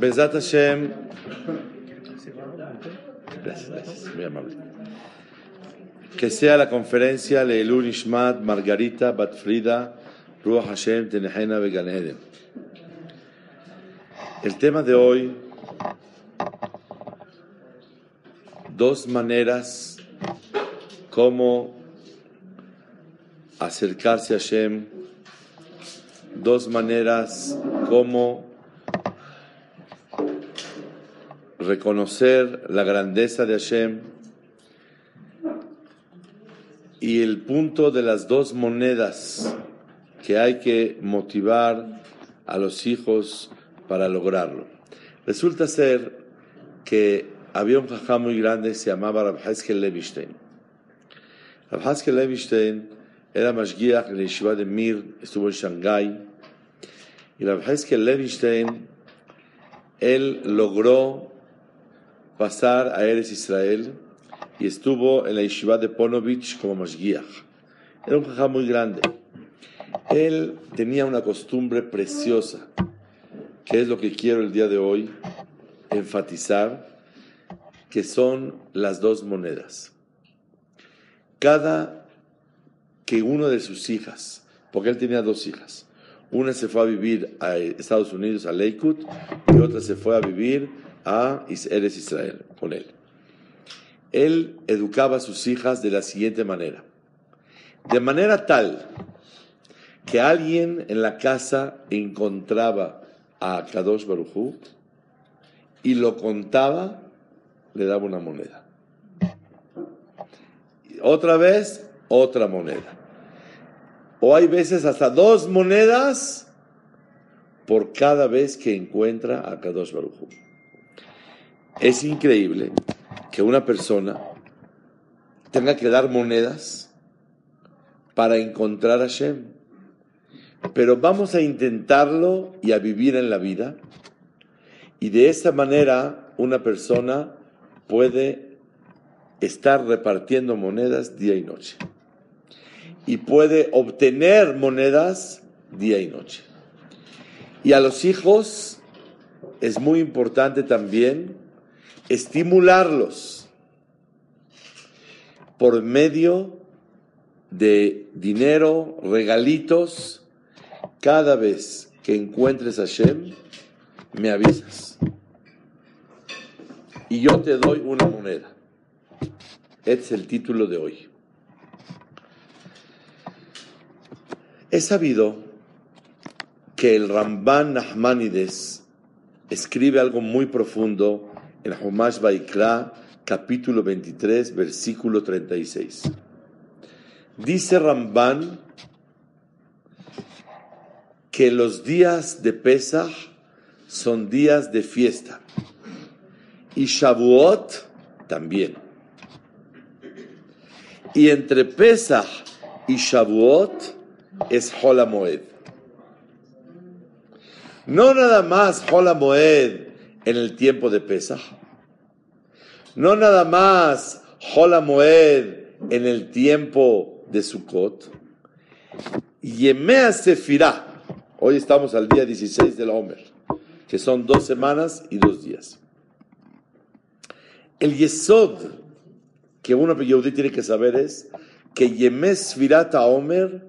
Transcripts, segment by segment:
Bezat Hashem. Gracias, gracias, muy amable. Que sea la conferencia Leilun Ishmat Margarita Batfrida Ruach Hashem Tenehena Began Eden. El tema de hoy, dos maneras cómo acercarse a Hashem, dos maneras cómo reconocer la grandeza de Hashem y el punto de las dos monedas que hay que motivar a los hijos para lograrlo. Resulta ser que había un jajá muy grande, se llamaba Rab Haskel Levistein. Rab Haskel Levistein era Mashgiach en la Yeshiva de Mir, estuvo en Shanghái. Y Rab Haskel Levistein, él logró pasar a Eres Israel y estuvo en la yeshiva de Ponovich como Mashgiach. Era un jajá muy grande. Él tenía una costumbre preciosa, que es lo que quiero el día de hoy enfatizar, que son las dos monedas. Cada que uno de sus hijas, porque él tenía dos hijas, una se fue a vivir a Estados Unidos, a Lakewood, y otra se fue a vivir a Eres Israel con él. Él educaba a sus hijas de la siguiente manera. De manera tal que alguien en la casa encontraba a Kadosh Barujú y lo contaba, le daba una moneda. Otra vez, otra moneda. O hay veces hasta dos monedas por cada vez que encuentra a Kadosh Barujú. Es increíble que una persona tenga que dar monedas para encontrar a Hashem. Pero vamos a intentarlo y a vivir en la vida. Y de esta manera una persona puede estar repartiendo monedas día y noche. Y puede obtener monedas día y noche. Y a los hijos es muy importante también estimularlos por medio de dinero, regalitos. Cada vez que encuentres a Hashem, me avisas. Y yo te doy una moneda. Es el título de hoy. He sabido que el Ramban Nachmanides escribe algo muy profundo en Humash Baikra, capítulo 23, versículo 36. Dice Ramban que los días de Pesach son días de fiesta y Shavuot también. Y entre Pesach y Shavuot es Holamoed. No nada más Holamoed en el tiempo de Pesach. No nada más Hola Moed en el tiempo de Sukkot. Yemea Sefirah. Hoy estamos al día 16 del Omer, que son dos semanas y dos días. El Yesod que uno Yehudi tiene que saber es que Yemea Sfirat Omer,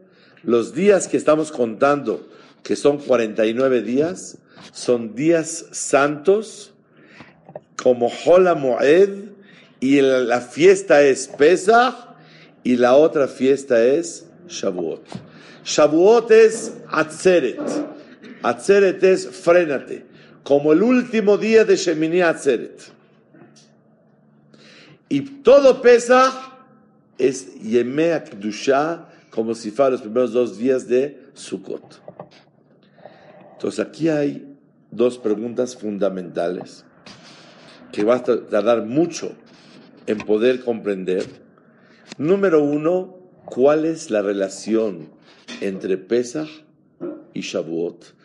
los días que estamos contando, que son 49 días, son días santos como Hola Moed y la fiesta es Pesach y la otra fiesta es Shavuot. Shavuot es Atzeret. Atzeret es frénate, como el último día de Shemini Atzeret. Y todo Pesach es Yemea Kdusha, como si fuera los primeros dos días de Sukkot. Entonces aquí hay dos preguntas fundamentales que va a tardar mucho en poder comprender. Número uno, ¿cuál es la relación entre Pesach y Shavuot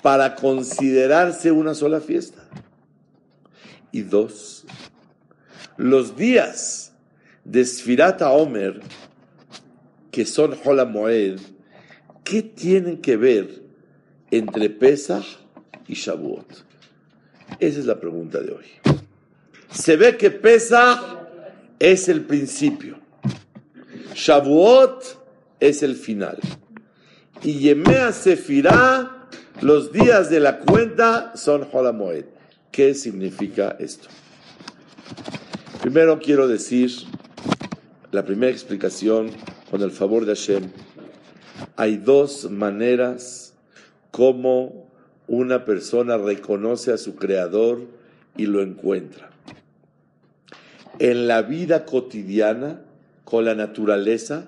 para considerarse una sola fiesta? Y dos, los días de Sfirat Omer, que son Moed, ¿qué tienen que ver entre Pesach y Shavuot? Esa es la pregunta de hoy. Se ve que Pesach es el principio. Shavuot es el final. Y Yemea Sefirah, los días de la cuenta son Moed. ¿Qué significa esto? Primero quiero decir la primera explicación con el favor de Hashem. Hay dos maneras como una persona reconoce a su creador y lo encuentra. En la vida cotidiana, con la naturaleza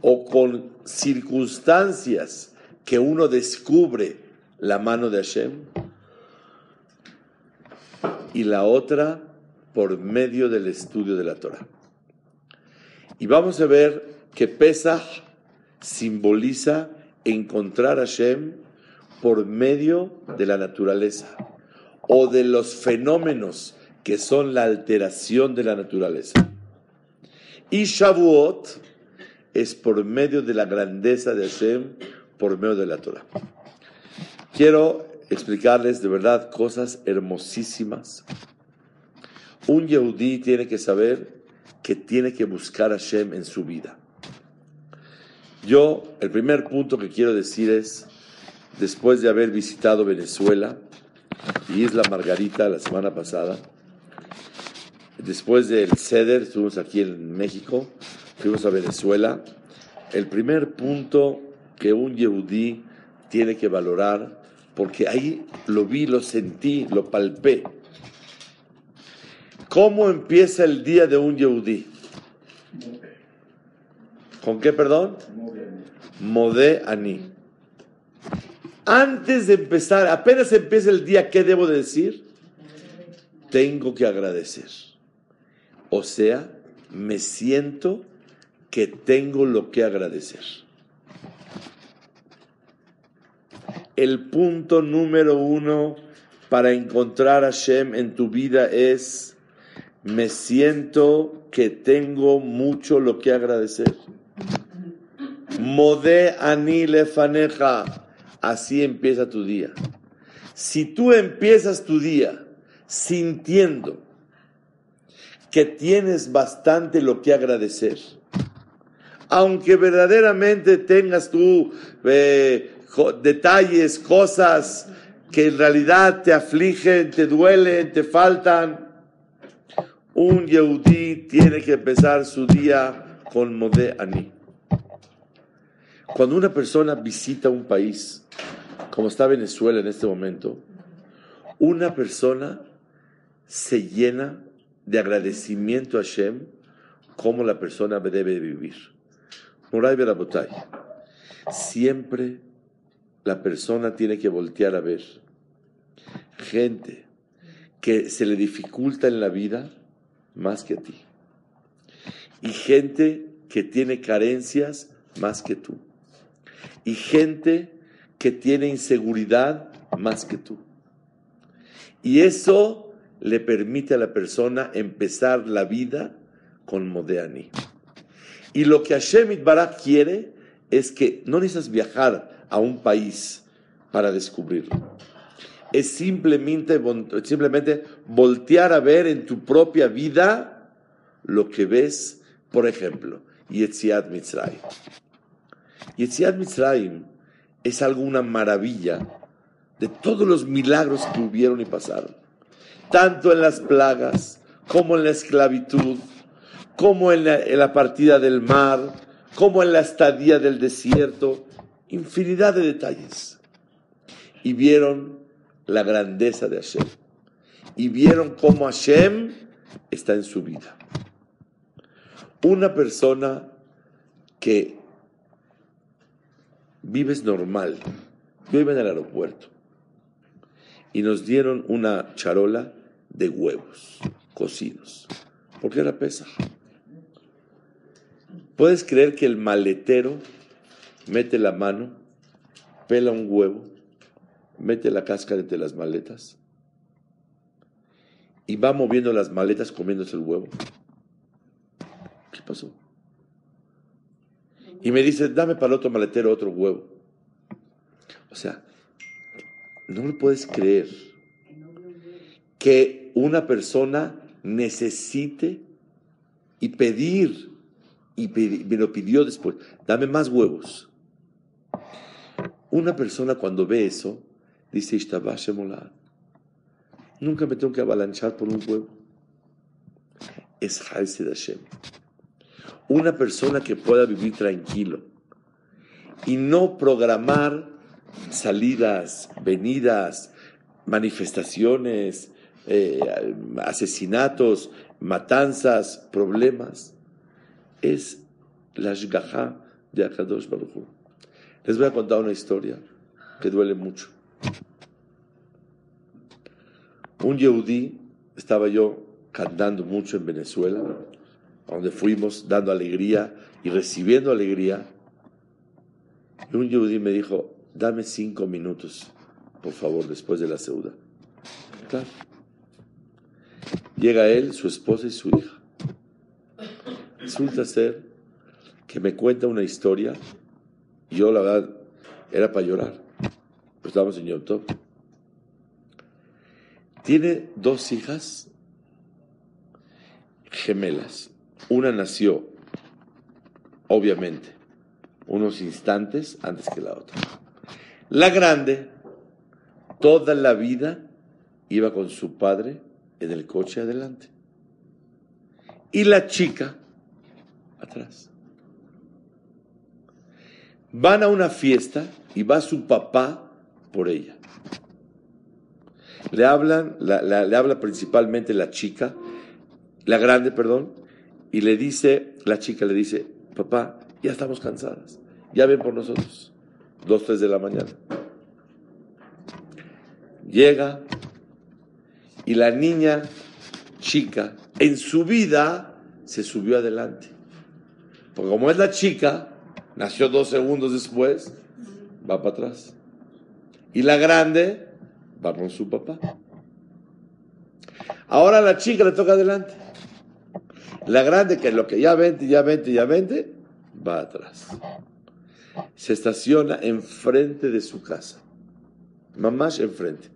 o con circunstancias que uno descubre la mano de Hashem. Y la otra por medio del estudio de la Torah. Y vamos a ver que Pesach simboliza encontrar a Hashem por medio de la naturaleza o de los fenómenos que son la alteración de la naturaleza. Y Shavuot es por medio de la grandeza de Hashem, por medio de la Torah. Quiero explicarles de verdad cosas hermosísimas un Yehudí tiene que saber que tiene que buscar a Hashem en su vida. Yo, el primer punto que quiero decir es, después de haber visitado Venezuela y Isla Margarita la semana pasada, después del CEDER, estuvimos aquí en México, fuimos a Venezuela, el primer punto que un Yehudí tiene que valorar, porque ahí lo vi, lo sentí, lo palpé, ¿Cómo empieza el día de un Yehudí? ¿Con qué, perdón? Modé Ani. Antes de empezar, apenas empieza el día, ¿qué debo decir? Tengo que agradecer. O sea, me siento que tengo lo que agradecer. El punto número uno para encontrar a Shem en tu vida es me siento que tengo mucho lo que agradecer. Modé ani lefaneja. Así empieza tu día. Si tú empiezas tu día sintiendo que tienes bastante lo que agradecer, aunque verdaderamente tengas tú eh, detalles, cosas que en realidad te afligen, te duelen, te faltan, un Yehudí tiene que empezar su día con Modé Ani. Cuando una persona visita un país, como está Venezuela en este momento, una persona se llena de agradecimiento a Hashem como la persona debe vivir. Moray Berabotay, siempre la persona tiene que voltear a ver gente que se le dificulta en la vida más que a ti. Y gente que tiene carencias más que tú. Y gente que tiene inseguridad más que tú. Y eso le permite a la persona empezar la vida con Modeani. Y lo que Hashem Barak quiere es que no necesitas viajar a un país para descubrirlo es simplemente, simplemente voltear a ver en tu propia vida lo que ves, por ejemplo, Yetziat Mitzrayim. Yetziat Mitzrayim es alguna maravilla de todos los milagros que hubieron y pasaron, tanto en las plagas, como en la esclavitud, como en la, en la partida del mar, como en la estadía del desierto, infinidad de detalles. Y vieron la grandeza de Hashem. Y vieron cómo Hashem está en su vida. Una persona que vives normal, yo iba en el aeropuerto y nos dieron una charola de huevos cocidos, porque era pesa. ¿Puedes creer que el maletero mete la mano, pela un huevo, mete la cáscara entre las maletas y va moviendo las maletas comiéndose el huevo? ¿Qué pasó? Y me dice, dame para el otro maletero otro huevo. O sea, no lo puedes creer que una persona necesite y pedir, y me lo pidió después, dame más huevos. Una persona cuando ve eso, dice, nunca me tengo que avalanchar por un huevo. Es Hashem. Una persona que pueda vivir tranquilo y no programar salidas, venidas, manifestaciones, eh, asesinatos, matanzas, problemas. Es la shgaha de Akadosh Baruch Les voy a contar una historia que duele mucho. Un yehudí, estaba yo cantando mucho en Venezuela, donde fuimos dando alegría y recibiendo alegría. Y un yehudí me dijo, dame cinco minutos, por favor, después de la. Claro. Llega él, su esposa y su hija. Resulta ser que me cuenta una historia y yo la verdad era para llorar. Pues estábamos en Yom Tiene dos hijas gemelas. Una nació, obviamente, unos instantes antes que la otra. La grande, toda la vida iba con su padre en el coche adelante. Y la chica atrás. Van a una fiesta y va su papá por ella. Le hablan, le habla principalmente la chica, la grande, perdón, y le dice, la chica le dice, papá, ya estamos cansadas, ya ven por nosotros dos, tres de la mañana. Llega y la niña chica en su vida se subió adelante. Porque como es la chica, nació dos segundos después, va para atrás. Y la grande va con su papá. Ahora la chica le toca adelante. La grande, que lo que ya vente, ya vente, ya vente, va atrás se estaciona enfrente de su casa. Mamás enfrente.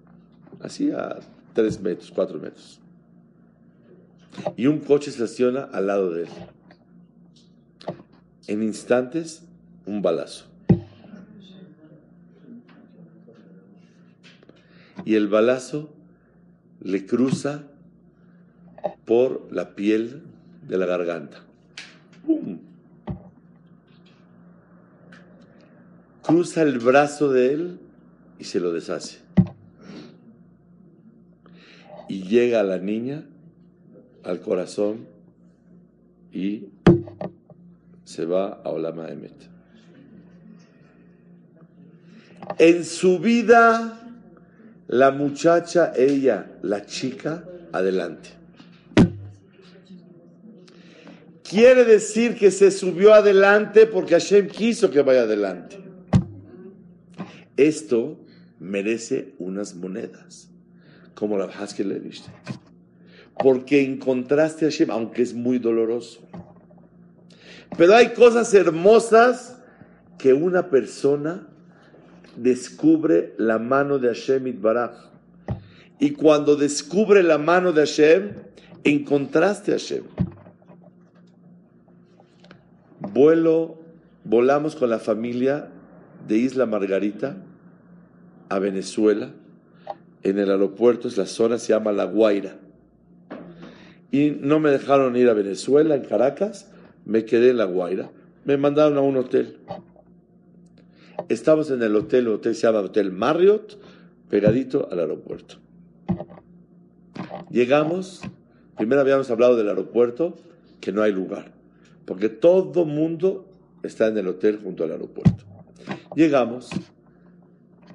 Así a tres metros, cuatro metros. Y un coche se estaciona al lado de él. En instantes, un balazo. Y el balazo le cruza por la piel de la garganta. cruza el brazo de él y se lo deshace. Y llega la niña al corazón y se va a Olama Emet. En su vida, la muchacha, ella, la chica, adelante. Quiere decir que se subió adelante porque Hashem quiso que vaya adelante. Esto merece unas monedas, como la que le. Porque encontraste a Hashem, aunque es muy doloroso. Pero hay cosas hermosas que una persona descubre la mano de Hashem Itbaraj. Y cuando descubre la mano de Hashem, encontraste a Hashem. Vuelo, volamos con la familia de Isla Margarita a Venezuela. En el aeropuerto, la zona se llama La Guaira. Y no me dejaron ir a Venezuela, en Caracas, me quedé en La Guaira. Me mandaron a un hotel. Estamos en el hotel, el hotel se llama Hotel Marriott, pegadito al aeropuerto. Llegamos, primero habíamos hablado del aeropuerto, que no hay lugar, porque todo mundo está en el hotel junto al aeropuerto. Llegamos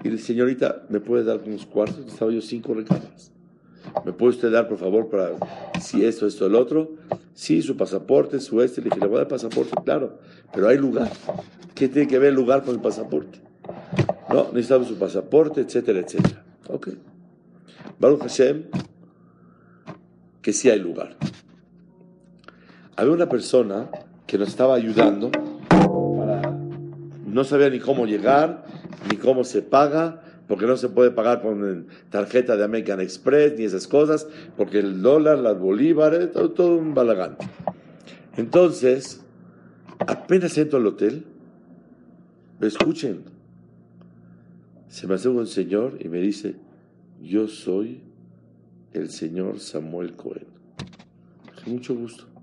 Y le señorita, ¿me puede dar unos cuartos? Estaba yo cinco recámaras. ¿Me puede usted dar, por favor, para si esto, esto, el otro? Sí, su pasaporte, su este. Le dije, le voy a dar pasaporte, claro. Pero hay lugar. ¿Qué tiene que ver el lugar con el pasaporte? No, necesitamos su pasaporte, etcétera, etcétera. Ok. Baruch Hashem, que sí hay lugar. Había una persona que nos estaba ayudando. No sabía ni cómo llegar, ni cómo se paga, porque no se puede pagar con tarjeta de American Express ni esas cosas, porque el dólar, las bolívares, todo, todo un balagán. Entonces, apenas entro al hotel, me escuchen, se me hace un señor y me dice, yo soy el señor Samuel Cohen. mucho gusto.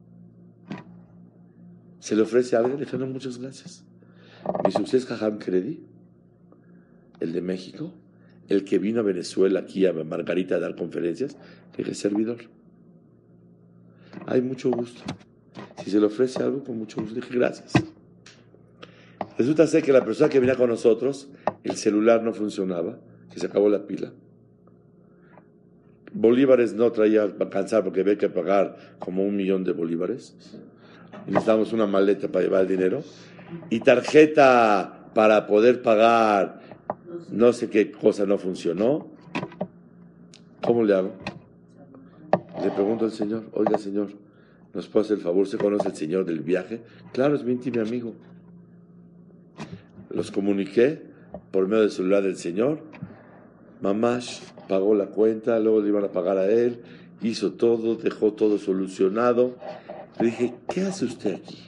Se le ofrece a alguien, le dije, no, muchas gracias. Me dice, ¿usted es Jajam Kredi? el de México, el que vino a Venezuela aquí a Margarita a dar conferencias, le dije, servidor. Hay mucho gusto. Si se le ofrece algo, con mucho gusto. Le dije, gracias. Resulta ser que la persona que venía con nosotros, el celular no funcionaba, que se acabó la pila. Bolívares no traía para cansar porque había que pagar como un millón de bolívares. Y necesitábamos una maleta para llevar el dinero. Y tarjeta para poder pagar no sé qué cosa no funcionó. ¿Cómo le hago? Le pregunto al Señor, oiga Señor, ¿nos puede hacer el favor? ¿Se conoce el Señor del viaje? Claro, es mi íntimo amigo. Los comuniqué por medio del celular del Señor. Mamás pagó la cuenta, luego le iban a pagar a él, hizo todo, dejó todo solucionado. Le dije, ¿qué hace usted aquí?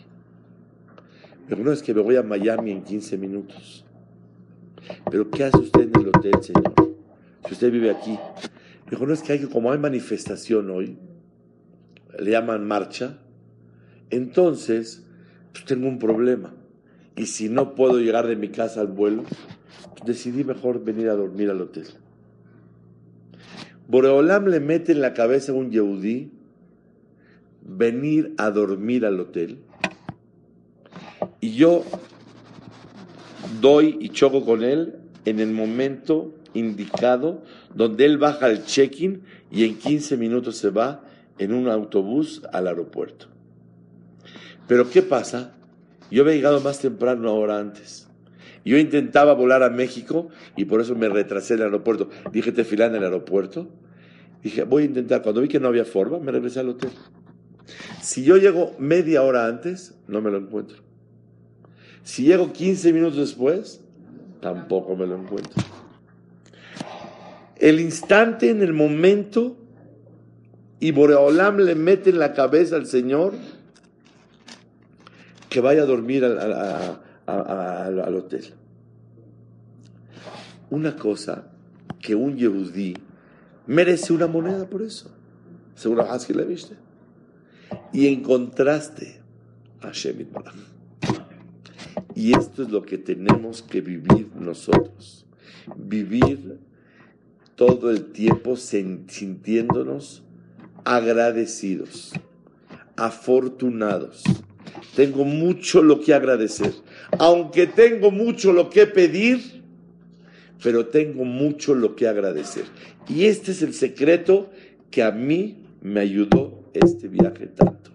Pero no es que me voy a Miami en 15 minutos. Pero ¿qué hace usted en el hotel, señor? Si usted vive aquí. Dijo, no es que hay, como hay manifestación hoy, le llaman marcha, entonces pues tengo un problema. Y si no puedo llegar de mi casa al vuelo, decidí mejor venir a dormir al hotel. Boreolam le mete en la cabeza a un yehudí venir a dormir al hotel. Y yo doy y choco con él en el momento indicado donde él baja el check-in y en 15 minutos se va en un autobús al aeropuerto. Pero ¿qué pasa? Yo había llegado más temprano una hora antes. Yo intentaba volar a México y por eso me retrasé en el aeropuerto. Dije, te filan en el aeropuerto. Dije, voy a intentar. Cuando vi que no había forma, me regresé al hotel. Si yo llego media hora antes, no me lo encuentro. Si llego 15 minutos después, tampoco me lo encuentro. El instante, en el momento, y Boreolam le mete en la cabeza al Señor que vaya a dormir al, hotel. Una cosa que un yehudí merece una moneda por eso. Seguro que le viste. Y en contraste, a Shemit y esto es lo que tenemos que vivir nosotros. Vivir todo el tiempo sintiéndonos agradecidos, afortunados. Tengo mucho lo que agradecer. Aunque tengo mucho lo que pedir, pero tengo mucho lo que agradecer. Y este es el secreto que a mí me ayudó este viaje tanto.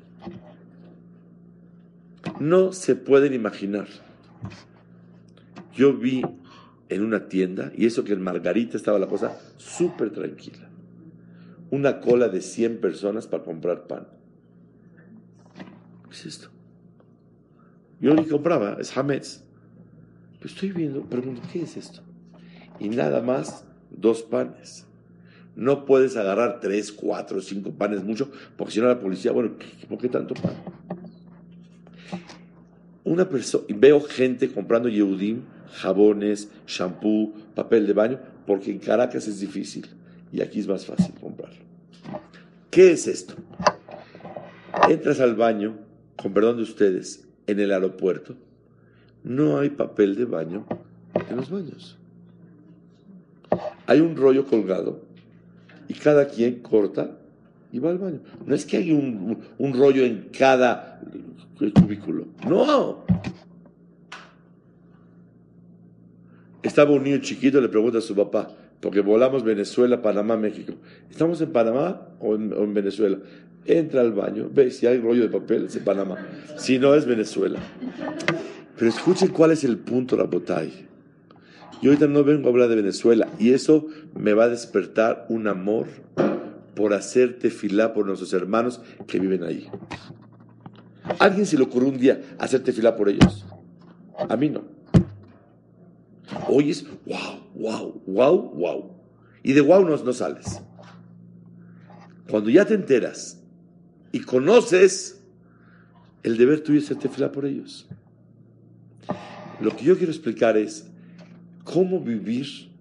No se pueden imaginar yo vi en una tienda, y eso que en Margarita estaba la cosa súper tranquila, una cola de 100 personas para comprar pan. ¿Qué es esto? Yo ni compraba, es Hametz. estoy viendo, pregunto, ¿qué es esto? Y nada más dos panes. No puedes agarrar tres, cuatro, cinco panes mucho, porque si no la policía, bueno, ¿por qué tanto pan? Una persona, veo gente comprando Yehudim jabones, shampoo, papel de baño, porque en Caracas es difícil y aquí es más fácil comprarlo. ¿Qué es esto? Entras al baño, con perdón de ustedes, en el aeropuerto, no hay papel de baño en los baños. Hay un rollo colgado y cada quien corta y va al baño. No es que hay un, rollo en cada cubículo. No, Estaba un niño chiquito, le pregunta a su papá, porque volamos Venezuela, Panamá, México. ¿Estamos en Panamá o en, Venezuela? Entra al baño, ve si hay rollo de papel, es en Panamá. Si no, es Venezuela. Pero escuchen cuál es el punto, la botay. Yo ahorita no vengo a hablar de Venezuela y eso me va a despertar un amor por hacerte tefilá por nuestros hermanos que viven ahí. ¿Alguien se le ocurrió un día hacerte tefilá por ellos? A mí no. Oyes, wow, wow, wow, wow. Y de wow no, no sales. Cuando ya te enteras y conoces, el deber tuyo es hacerte tefilá por ellos. Lo que yo quiero explicar es cómo vivir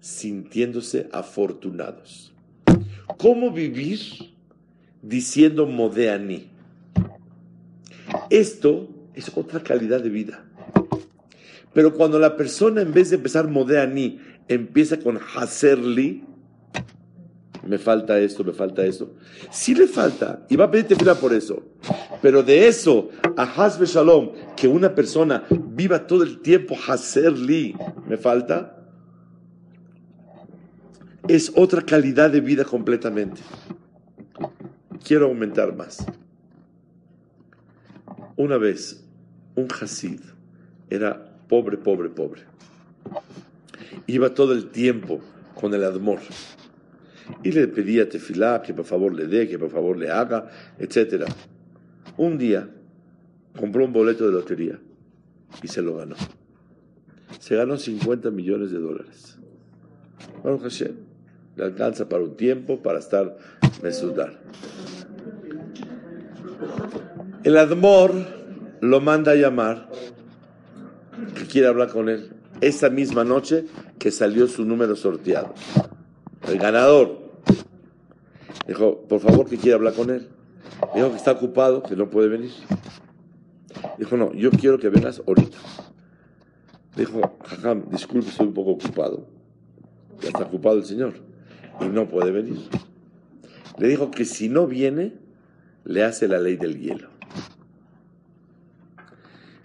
sintiéndose afortunados. ¿Cómo vivir diciendo modeani? Esto es otra calidad de vida. Pero cuando la persona en vez de empezar modeani empieza con hacerli, me falta esto, me falta esto. Sí le falta, y va a pedirte fila por eso. Pero de eso a Hasbe Shalom, que una persona viva todo el tiempo hacerli, me falta es otra calidad de vida completamente. Quiero aumentar más. Una vez, un Hasid era pobre, pobre, pobre. Iba todo el tiempo con el Admor y le pedía Tefilá que por favor le dé, que por favor le haga, etc. Un día compró un boleto de lotería y se lo ganó. Se ganó 50 millones de dólares. Baruch Hashem le alcanza para un tiempo para estar mesudar. El Admor lo manda a llamar, que quiere hablar con él, esa misma noche que salió su número sorteado. El ganador. Dijo, por favor, que quiere hablar con él. Dijo que está ocupado, que no puede venir. Dijo, no, yo quiero que vengas ahorita. Dijo, jajam, disculpe, estoy un poco ocupado. Ya está ocupado el señor y no puede venir. Le dijo que si no viene, le hace la ley del hielo.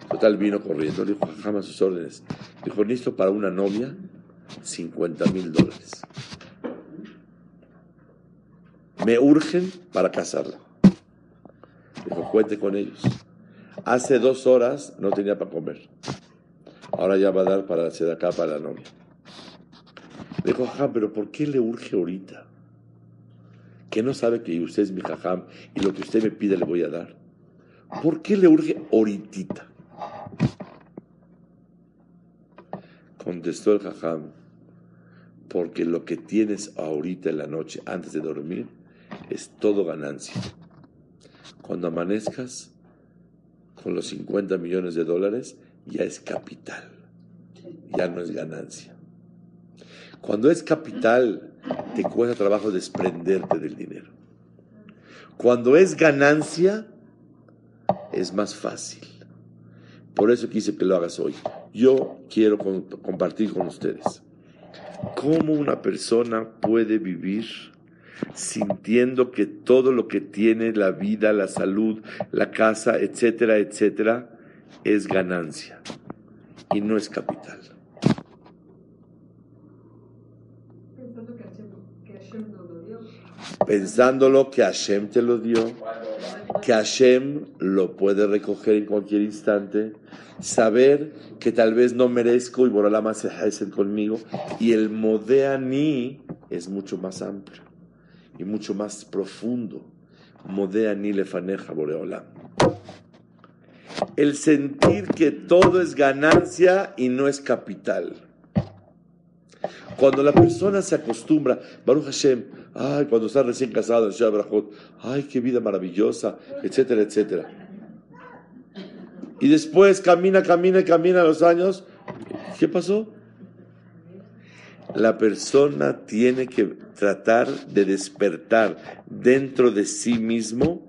Total vino corriendo, le dijo, jamás sus órdenes. Dijo, listo para una novia 50 mil dólares. Me urgen para casarla. Dijo, cuente con ellos. Hace dos horas no tenía para comer. Ahora ya va a dar para hacer acá para la novia. Le dijo, jajam, pero ¿por qué le urge ahorita? Que no sabe que usted es mi jajam y lo que usted me pide le voy a dar. ¿Por qué le urge ahorita? Contestó el jajam, porque lo que tienes ahorita en la noche antes de dormir es todo ganancia. Cuando amanezcas con los 50 millones de dólares, ya es capital, ya no es ganancia. Cuando es capital, te cuesta trabajo desprenderte del dinero. Cuando es ganancia, es más fácil. Por eso quise que lo hagas hoy. Yo quiero compartir con ustedes cómo una persona puede vivir sintiendo que todo lo que tiene, la vida, la salud, la casa, etcétera, etcétera, es ganancia y no es capital. pensándolo que Hashem te lo dio, que Hashem lo puede recoger en cualquier instante, saber que tal vez no merezco y Borolama se conmigo, y el Modeani es mucho más amplio y mucho más profundo. Modeani le faneja Boreolam. El sentir que todo es ganancia y no es capital. Cuando la persona se acostumbra, Baruch Hashem, ay, cuando está recién casado en ay, qué vida maravillosa, etcétera, etcétera. Y después camina, camina, camina los años. ¿Qué pasó? La persona tiene que tratar de despertar dentro de sí mismo.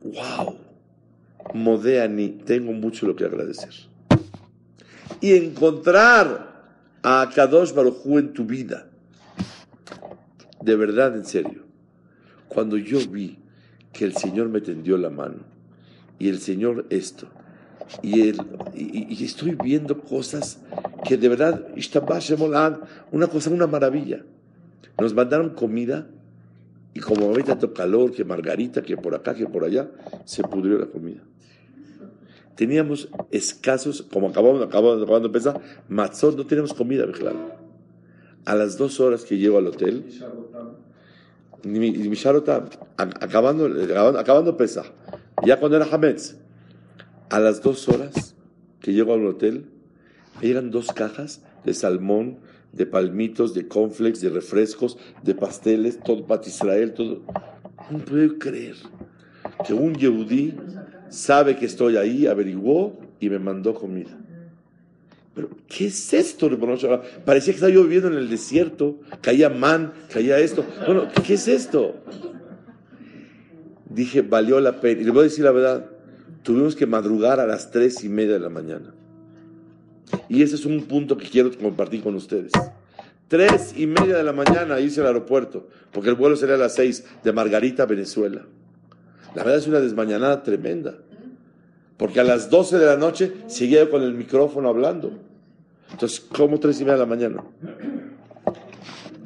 ¡Wow! Modeani, tengo mucho lo que agradecer. Y encontrar a Kadosh Baruj en tu vida de verdad, en serio, cuando yo vi que el Señor me tendió la mano y el Señor esto, y, y, estoy viendo cosas que de verdad, una cosa, una maravilla. Nos mandaron comida y como ahorita tanto calor, que margarita, que por acá, que por allá, se pudrió la comida. Teníamos escasos, como acabamos, acabamos, acabando de pensar, matzot, no teníamos comida, claro. A las dos horas que llego al hotel, acabando, acabando, acabando pesa, ya cuando era Hametz, a las dos horas que llego al hotel, me llegan dos cajas de salmón, de palmitos, de conflex, de refrescos, de pasteles, todo para Israel, todo. No puedo creer que un yehudí sabe que estoy ahí, averiguó y me mandó comida. Pero, ¿qué es esto? Parecía que estaba yo viviendo en el desierto, caía man, caía esto. Bueno, ¿qué es esto? Dije, valió la pena. Y le voy a decir la verdad, tuvimos que madrugar a las tres y media de la mañana. Y ese es un punto que quiero compartir con ustedes. Tres y media de la mañana irse al aeropuerto, porque el vuelo sería a las seis de Margarita, Venezuela. La verdad es una desmañanada tremenda. Porque a las doce de la noche seguía con el micrófono hablando. Entonces, ¿cómo tres y media de la mañana?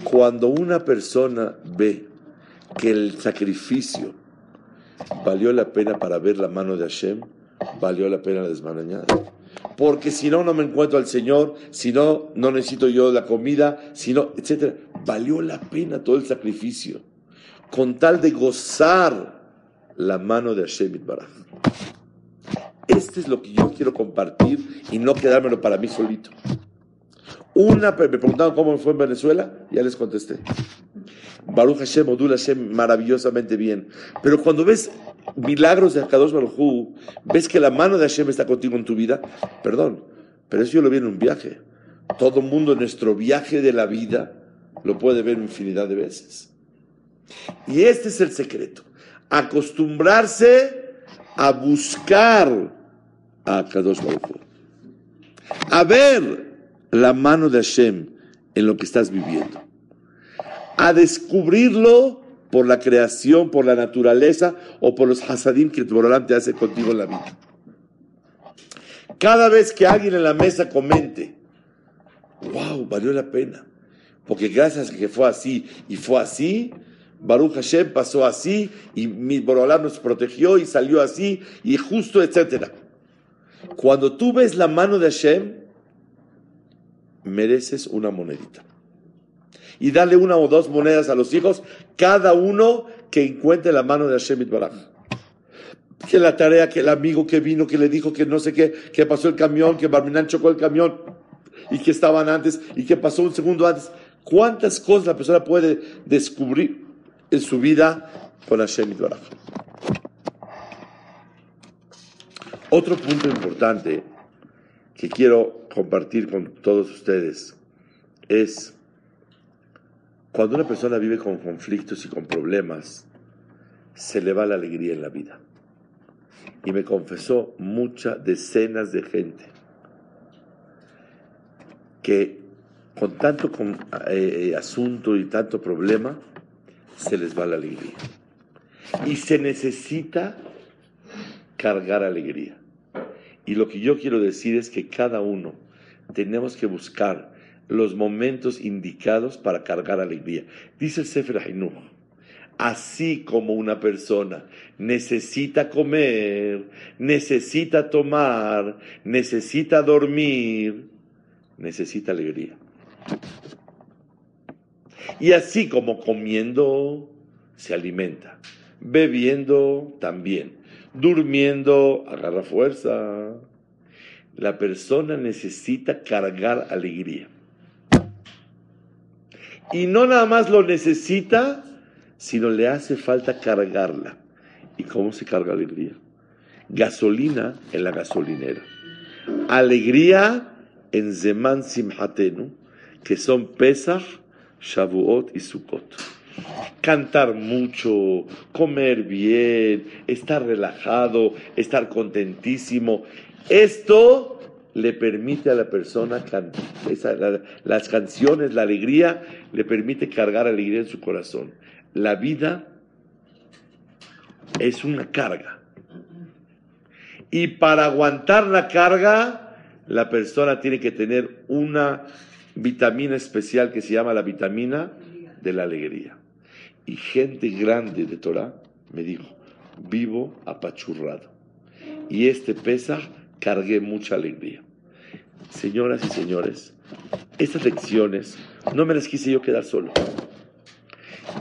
Cuando una persona ve que el sacrificio valió la pena para ver la mano de Hashem, valió la pena la desmañanada porque si no, no me encuentro al Señor, si no, no necesito yo la comida, si no, etc. Valió la pena todo el sacrificio, con tal de gozar la mano de Hashem Baraj. Este es lo que yo quiero compartir y no quedármelo para mí solito. Una, me preguntaban cómo fue en Venezuela, ya les contesté. Baruch Hashem, Odul Hashem, maravillosamente bien. Pero cuando ves milagros de Akadosh Baruj ves que la mano de Hashem está contigo en tu vida, perdón, pero eso yo lo vi en un viaje. Todo el mundo en nuestro viaje de la vida lo puede ver infinidad de veces. Y este es el secreto. Acostumbrarse a buscar a Akadosh Baruj A ver la mano de Hashem en lo que estás viviendo a descubrirlo por la creación, por la naturaleza o por los hasadim que el te hace contigo en la vida. Cada vez que alguien en la mesa comente, wow, valió la pena, porque gracias a que fue así y fue así, Baruch Hashem pasó así y mi Borolam nos protegió y salió así y justo, etc. Cuando tú ves la mano de Hashem, mereces una monedita y darle una o dos monedas a los hijos, cada uno que encuentre la mano de Hashem Baraj. Que la tarea, que el amigo que vino, que le dijo que no sé qué, que pasó el camión, que Barminan chocó el camión y que estaban antes y que pasó un segundo antes. ¿Cuántas cosas la persona puede descubrir en su vida con Hashem Baraj? Otro punto importante que quiero compartir con todos ustedes es cuando una persona vive con conflictos y con problemas, se le va la alegría en la vida. Y me confesó muchas decenas de gente que con tanto eh, eh, asunto y tanto problema, se les va la alegría. Y se necesita cargar alegría. Y lo que yo quiero decir es que cada uno tenemos que buscar los momentos indicados para cargar alegría. Dice el Sefer Hainuch, así como una persona necesita comer, necesita tomar, necesita dormir, necesita alegría. Y así como comiendo se alimenta, bebiendo también, durmiendo agarra fuerza. La persona necesita cargar alegría. Y no nada más lo necesita, sino le hace falta cargarla. ¿Y cómo se carga alegría? Gasolina en la gasolinera. Alegría en Zeman Simhatenu, que son Pesach, Shavuot y Sukkot. Cantar mucho, comer bien, estar relajado, estar contentísimo. Esto le permite a la persona las canciones, la alegría, le permite cargar alegría en su corazón. La vida es una carga. Y para aguantar la carga, la persona tiene que tener una vitamina especial que se llama la vitamina de la alegría. Y gente grande de Torah me dijo, vivo apachurrado. Y este pesa, cargué mucha alegría. Señoras y señores, estas lecciones no me las quise yo quedar solo.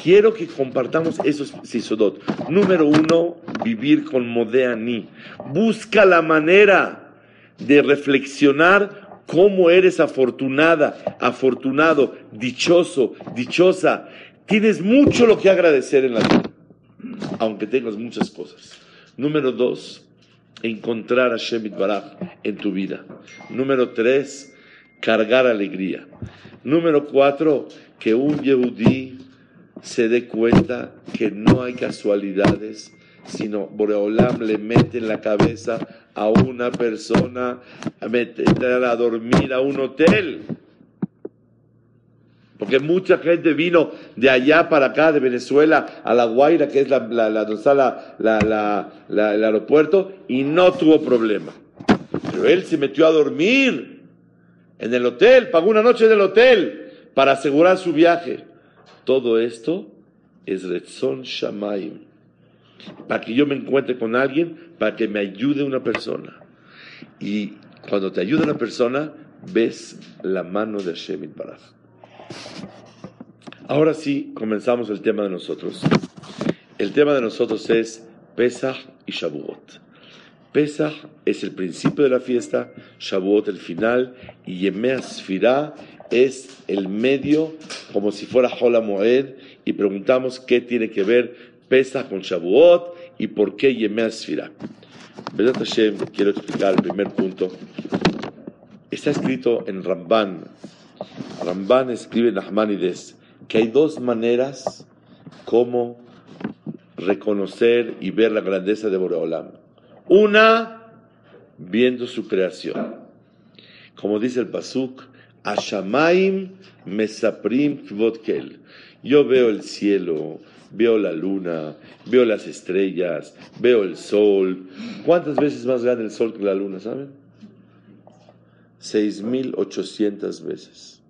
Quiero que compartamos esos sisodot. Número uno, vivir con Modeani. Busca la manera de reflexionar cómo eres afortunada, afortunado, dichoso, dichosa. Tienes mucho lo que agradecer en la vida, aunque tengas muchas cosas. Número dos, encontrar a Shemit Baraj en tu vida. Número tres, cargar alegría. Número cuatro, que un Yehudí se dé cuenta que no hay casualidades, sino Boreolam le mete en la cabeza a una persona a meter a dormir a un hotel. Porque mucha gente vino de allá para acá, de Venezuela, a La Guaira, que es la, la, donde está la, el aeropuerto, y no tuvo problema. Pero él se metió a dormir en el hotel, pagó una noche en el hotel para asegurar su viaje. Todo esto es Retzon Shamaim. Para que yo me encuentre con alguien, para que me ayude una persona. Y cuando te ayuda una persona, ves la mano de Hashem Baraj. Ahora sí, comenzamos el tema de nosotros. El tema de nosotros es Pesach y Shavuot. Pesach es el principio de la fiesta, Shavuot el final, y Yemea Sfirah es el medio, como si fuera Hola Moed, y preguntamos qué tiene que ver Pesach con Shavuot y por qué Yemea. Hashem, quiero explicar el primer punto. Está escrito en Ramban. Ramban escribe en Ahmanides que hay dos maneras como reconocer y ver la grandeza de Boreolam. Una, viendo su creación. Como dice el Pasuk, Ashamaim mesaprim. Yo veo el cielo, veo la luna, veo las estrellas, veo el sol. ¿Cuántas veces más grande el sol que la luna, saben? 6.800 veces.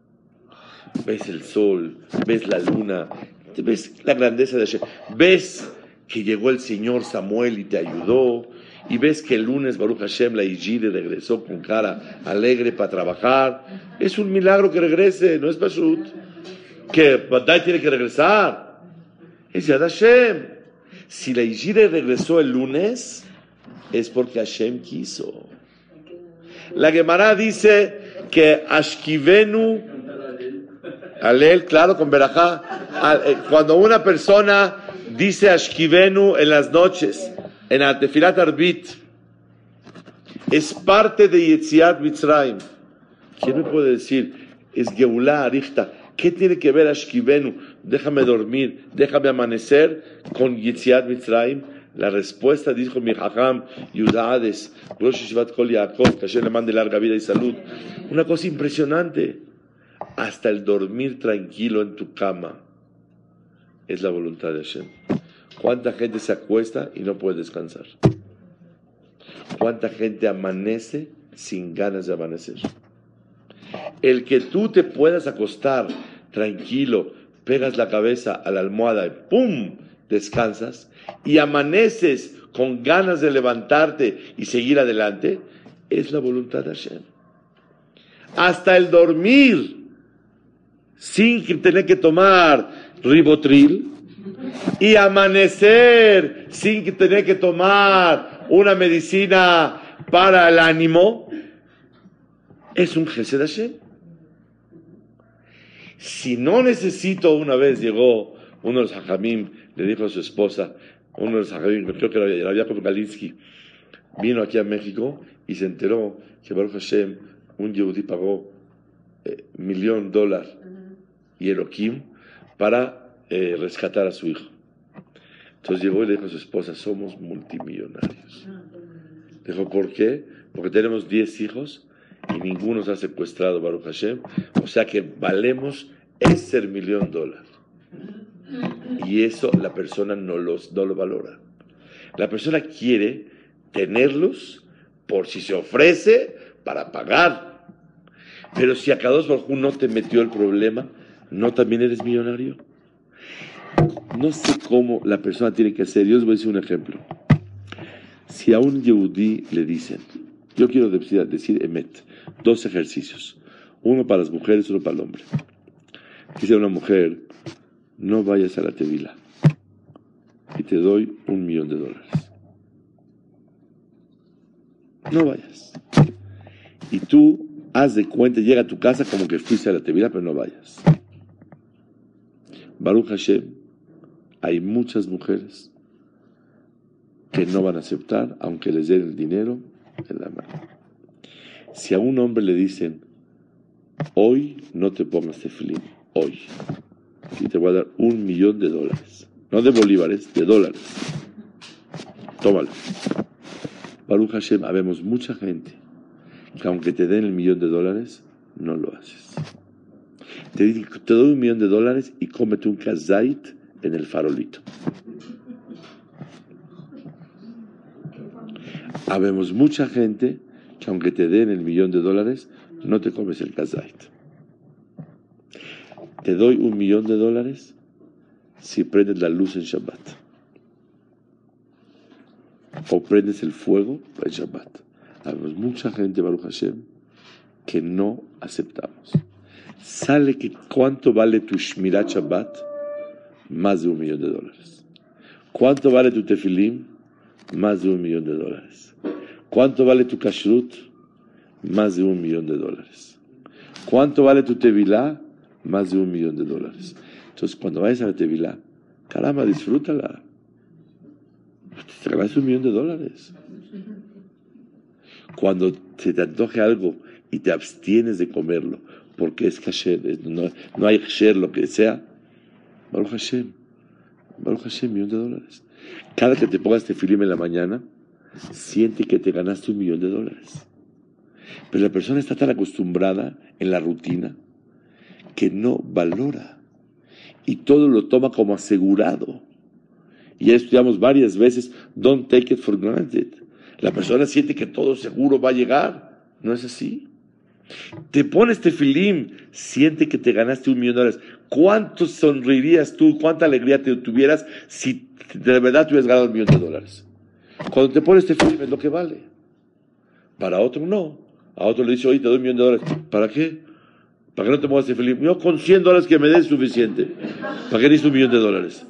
Ves el sol, ves la luna, ves la grandeza de Hashem, ves que llegó el Señor Samuel y te ayudó, y ves que el lunes Baruch Hashem la Igire regresó con cara alegre para trabajar, es un milagro que regrese, no es Pashut. Que Badai tiene que regresar. Es Yad Hashem. Si la Igire regresó el lunes, es porque Hashem quiso. La Gemara dice que Ashkivenu, Alel, claro, con Berajá, eh, cuando una persona dice Ashkivenu en las noches, en la Tefilat Arbit, es parte de Yetziat Mitzrayim. ¿Quién me puede decir? Es Geulah Arichta. ¿Qué tiene que ver Ashkivenu? Déjame dormir, déjame amanecer con Yetziat Mitzrayim. La respuesta dijo mi Hajam Yudades, Rosh Shivat Kol Yaakov, que le mande larga vida y salud. Una cosa impresionante. Hasta el dormir tranquilo en tu cama es la voluntad de Hashem. ¿Cuánta gente se acuesta y no puede descansar? ¿Cuánta gente amanece sin ganas de amanecer? El que tú te puedas acostar tranquilo, pegas la cabeza a la almohada y ¡pum! Descansas y amaneces con ganas de levantarte y seguir adelante, es la voluntad de Hashem. Hasta el dormir, sin tener que tomar ribotril, y amanecer sin tener que tomar una medicina para el ánimo, es un Gesed Hashem. Si no necesito, una vez llegó uno de los hajamim, le dijo a su esposa, uno de los hajamim, creo que era Jacob Galinsky, vino aquí a México y se enteró que Baruch Hashem, un yehudí pagó eh, millón de dólares y Elohim para eh, rescatar a su hijo. Entonces llegó y le dijo a su esposa, somos multimillonarios. Dijo, ¿por qué? Porque tenemos 10 hijos y ninguno nos ha secuestrado Baruch Hashem. O sea que valemos ese millón de dólares. Y eso la persona no, los, no lo valora. La persona quiere tenerlos por si se ofrece, para pagar. Pero si a Kadosh Baruj no te metió el problema, ¿no también eres millonario? No sé cómo la persona tiene que hacer. Yo os voy a decir un ejemplo. Si a un Yehudí le dicen, yo quiero decir, decir Emet, dos ejercicios, uno para las mujeres, uno para el hombre. Dice una mujer, no vayas a la tevila y te doy un millón de dólares. No vayas. Y tú haz de cuenta, llega a tu casa como que fuiste a la tevila, pero no vayas. Baruch Hashem, hay muchas mujeres que no van a aceptar, aunque les den el dinero en la mano. Si a un hombre le dicen, hoy no te pongas tefilín, hoy, y te voy a dar un millón de dólares, no de bolívares, de dólares, tómalo. Baruch Hashem, habemos mucha gente que aunque te den el millón de dólares, no lo haces. Te, te doy un millón de dólares y cómete un kazait en el farolito. Habemos mucha gente que aunque te den el millón de dólares, no te comes el kazait. Te doy un millón de dólares si prendes la luz en Shabbat. O prendes el fuego en Shabbat. Habemos mucha gente, Baruch Hashem, que no aceptamos. Sale que cuánto vale tu Shmirat Shabbat? Más de un millón de dólares. ¿Cuánto vale tu Tefilim? Más de un millón de dólares. ¿Cuánto vale tu kashrut? Más de un millón de dólares. ¿Cuánto vale tu tevilá? Más de un millón de dólares. Entonces, cuando vayas a la tevilá, caramba, disfrútala. Te ganas un millón de dólares. Cuando se te antoje algo y te abstienes de comerlo, porque es kasher, no, no hay kasher, lo que sea, Baruch Hashem, Baruch Hashem, millón de dólares. Cada que te pongas tefilim en la mañana, siente que te ganaste un millón de dólares. Pero la persona está tan acostumbrada en la rutina que no valora y todo lo toma como asegurado. Y ya estudiamos varias veces, don't take it for granted. La persona siente que todo seguro va a llegar. No es así. Te pones tefilim, siente que te ganaste un millón de dólares. ¿Cuánto sonreirías tú, cuánta alegría te tuvieras si de verdad te hubieras ganado un millón de dólares? Cuando te pones tefilim es lo que vale. Para otro no. A otro le dice, oye, te doy un millón de dólares. ¿Para qué? ¿Para qué no te pongas tefilim? Yo con 100 dólares que me des es suficiente. ¿Para qué necesito un millón de dólares?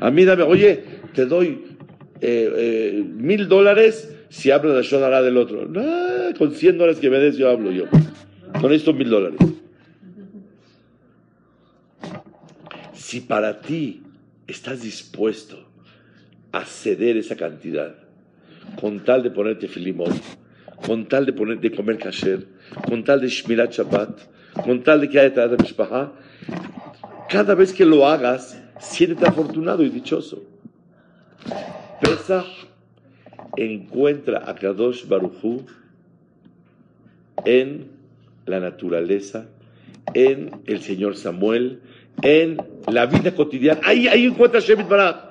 A mí dame, oye, te doy eh, eh, mil dólares si hablas de Shonara del otro. No, con 100 dólares que me des yo hablo yo. Con estos mil dólares. Si para ti estás dispuesto a ceder esa cantidad, con tal de ponerte filimón, con tal de, poner, de comer kasher, con tal de shmirat shabbat, con tal de que haya de mishpaha, cada vez que lo hagas, siéntete afortunado y dichoso. Pesach encuentra a Kadosh Baruchu en la naturaleza, en el Señor Samuel, en la vida cotidiana. Ahí, ahí encuentra Shemit Barak.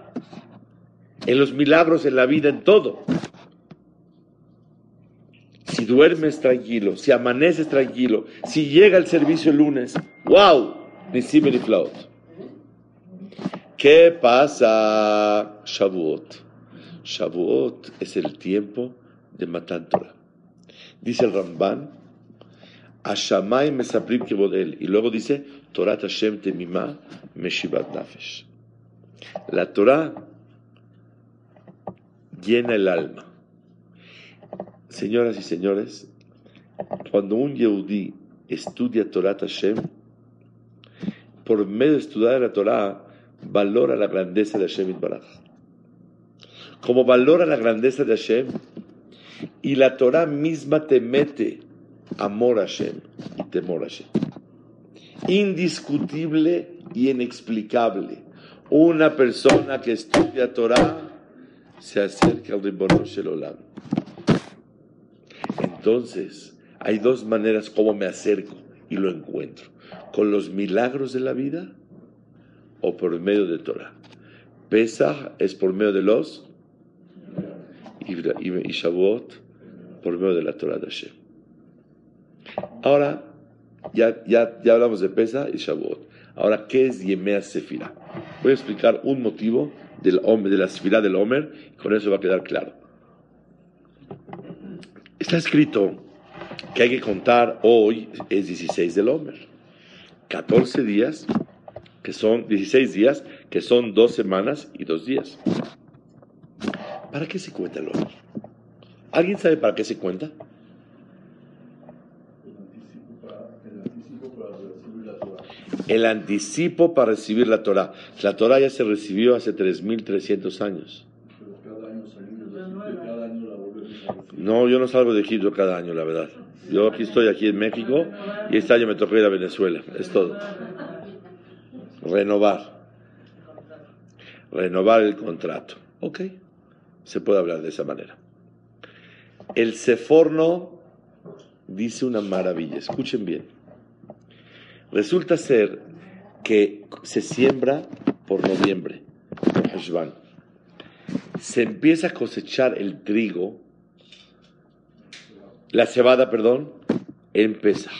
En los milagros, en la vida, en todo. Duermes tranquilo, si amaneces tranquilo, si llega el servicio el lunes, ¡wow! Ni ni flaut. ¿Qué pasa? Shavuot. Shavuot es el tiempo de Matan Torah. Dice el Ramban, Ashamay mesaprim kebodel. Y luego dice, Torah Hashem temima meshivat nafesh. La Torah llena el alma. Señoras y señores, cuando un Yehudí estudia Torah Hashem, por medio de estudiar la Torah, valora la grandeza de Hashem Baraj como valora la grandeza de Hashem, y la Torah misma te mete amor a Hashem y temor a Hashem. Indiscutible y inexplicable. Una persona que estudia Torah se acerca al Ribbon Shelolam. Entonces, hay dos maneras como me acerco y lo encuentro. Con los milagros de la vida o por medio de Torah. Pesach es por medio de los y Shavuot por medio de la Torah de Hashem. Ahora, ya, ya, ya hablamos de Pesa y Shavuot. Ahora, ¿qué es Yemea Sefira? Voy a explicar un motivo del de la Sefira del Homer, con eso va a quedar claro. Está escrito que hay que contar hoy, es 16 del Homer. 14 días, que son 16 días, que son dos semanas y dos días. ¿Para qué se cuenta el Homer? ¿Alguien sabe para qué se cuenta? el anticipo para recibir la Torah. La Torah ya se recibió hace 3.300 años. No, yo no salgo de Egipto cada año, la verdad. Yo aquí estoy aquí en México y este año me tocó ir a Venezuela. Es todo. Renovar. Renovar el contrato. Ok. Se puede hablar de esa manera. El Seforno dice una maravilla. Escuchen bien. Resulta ser que se siembra por noviembre, Se empieza a cosechar el trigo, la cebada, perdón, Pesach.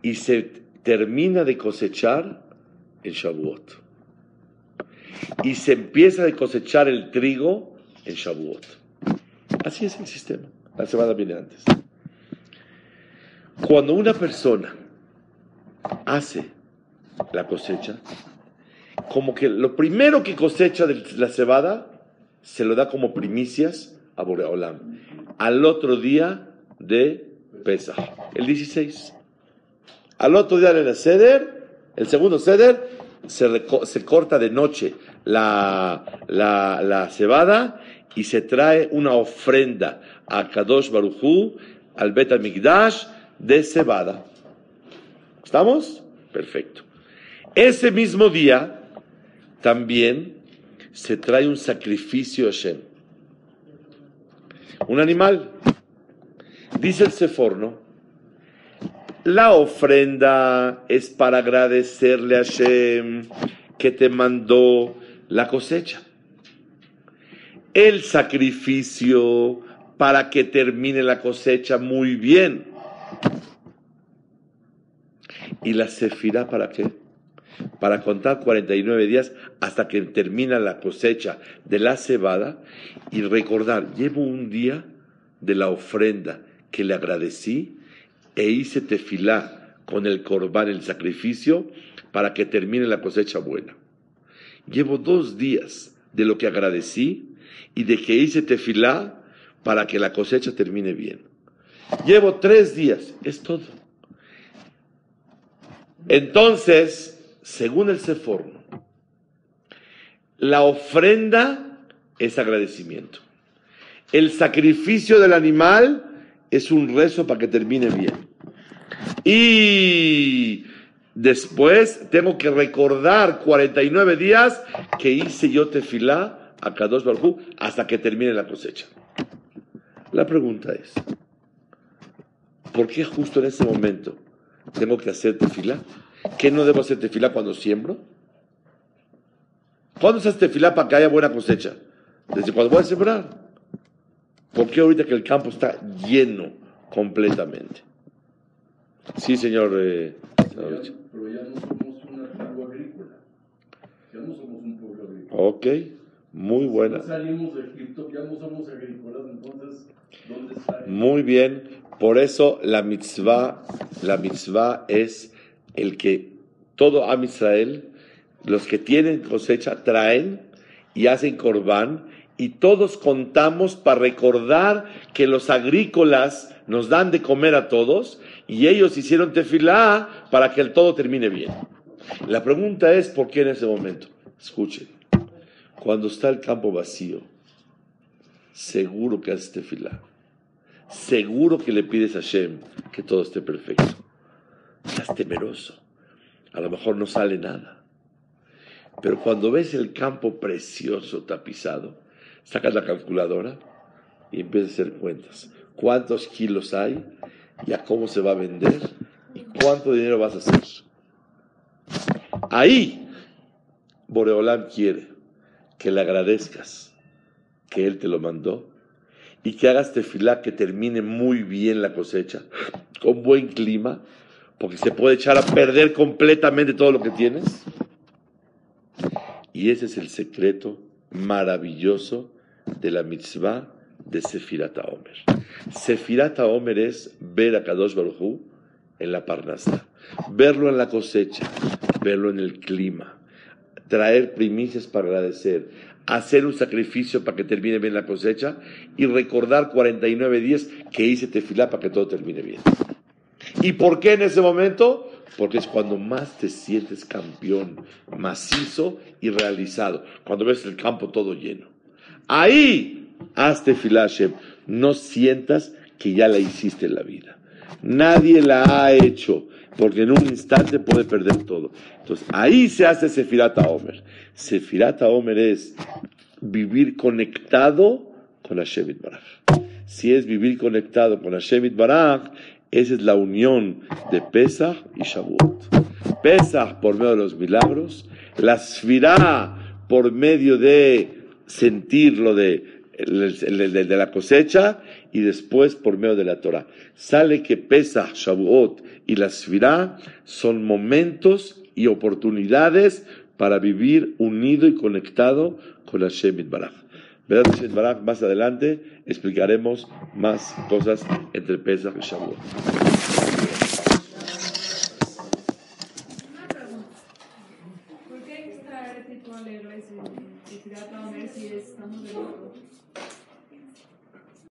Y se termina de cosechar en Shavuot. Y se empieza a cosechar el trigo en Shavuot. Así es el sistema. La cebada viene antes. Cuando una persona hace la cosecha, como que lo primero que cosecha de la cebada se lo da como primicias a Boreolam. Al otro día de Pesach, el 16. Al otro día de la Seder, el segundo Seder, se, se corta de noche la, la, cebada y se trae una ofrenda a Kadosh Baruchu, al Bet Migdash, de cebada. ¿Estamos? Perfecto. Ese mismo día también se trae un sacrificio a Hashem. Un animal. Dice el Seforno, la ofrenda es para agradecerle a Hashem que te mandó la cosecha. El sacrificio para que termine la cosecha muy bien. ¿Y la sefirá para qué? Para contar 49 días hasta que termina la cosecha de la cebada y recordar, llevo un día de la ofrenda que le agradecí e hice tefilá con el corbán, el sacrificio, para que termine la cosecha buena. Llevo dos días de lo que agradecí y de que hice tefilá para que la cosecha termine bien. Llevo tres días, es todo. Entonces, según el Seforno, la ofrenda es agradecimiento. El sacrificio del animal es un rezo para que termine bien. Y después tengo que recordar 49 días que hice yo tefilá a Kadosh Barjú hasta que termine la cosecha. La pregunta es, ¿por qué justo en ese momento tengo que hacer tefilá. ¿Qué no debo hacer tefilá cuando siembro? ¿Cuándo se hace tefilá para que haya buena cosecha? Desde cuando voy a sembrar. ¿Por qué ahorita que el campo está lleno completamente? Sí, señor. Eh, pero ya no somos una tribu agrícola. Ya no somos un pueblo agrícola. Ok, muy buena. Ya salimos de Egipto, ya no somos agrícolas, entonces, ¿dónde está? Muy bien. Por eso la mitzvah, la mitzvah es el que todo Am Israel, los que tienen cosecha, traen y hacen corbán y todos contamos para recordar que los agrícolas nos dan de comer a todos y ellos hicieron tefilá para que el todo termine bien. La pregunta es, ¿por qué en ese momento? Escuchen, cuando está el campo vacío, seguro que haces tefilá seguro que le pides a Shem que todo esté perfecto. Estás temeroso. A lo mejor no sale nada. Pero cuando ves el campo precioso tapizado, sacas la calculadora y empiezas a hacer cuentas. ¿Cuántos kilos hay? ¿Y a cómo se va a vender? ¿Y cuánto dinero vas a hacer? Ahí, Boreolam quiere que le agradezcas que Él te lo mandó y que hagas tefilá que termine muy bien la cosecha, con buen clima, porque se puede echar a perder completamente todo lo que tienes. Y ese es el secreto maravilloso de la mitzvah de Sefirat Omer. Sefirat Omer es ver a Kadosh Baruj en la Parnasá, verlo en la cosecha, verlo en el clima, traer primicias para agradecer, hacer un sacrificio para que termine bien la cosecha y recordar 49 días que hice tefilá para que todo termine bien. ¿Y por qué en ese momento? Porque es cuando más te sientes campeón, macizo y realizado, cuando ves el campo todo lleno. Ahí, hazte filashem, no sientas que ya la hiciste en la vida. Nadie la ha hecho, porque en un instante puede perder todo. Entonces, ahí se hace Sefirata Omer. Sefirata Omer es vivir conectado con Hashem Baraj. Si es vivir conectado con Hashem Baraj, esa es la unión de Pesach y Shavuot. Pesach por medio de los milagros, la Sfirá por medio de sentir lo de, la cosecha y después por medio de la Torah. Sale que Pesach, Shavuot y la Sfirá son momentos y oportunidades para vivir unido y conectado con Hashem Baraj. Más adelante explicaremos más cosas entre Pesach y Shavuot.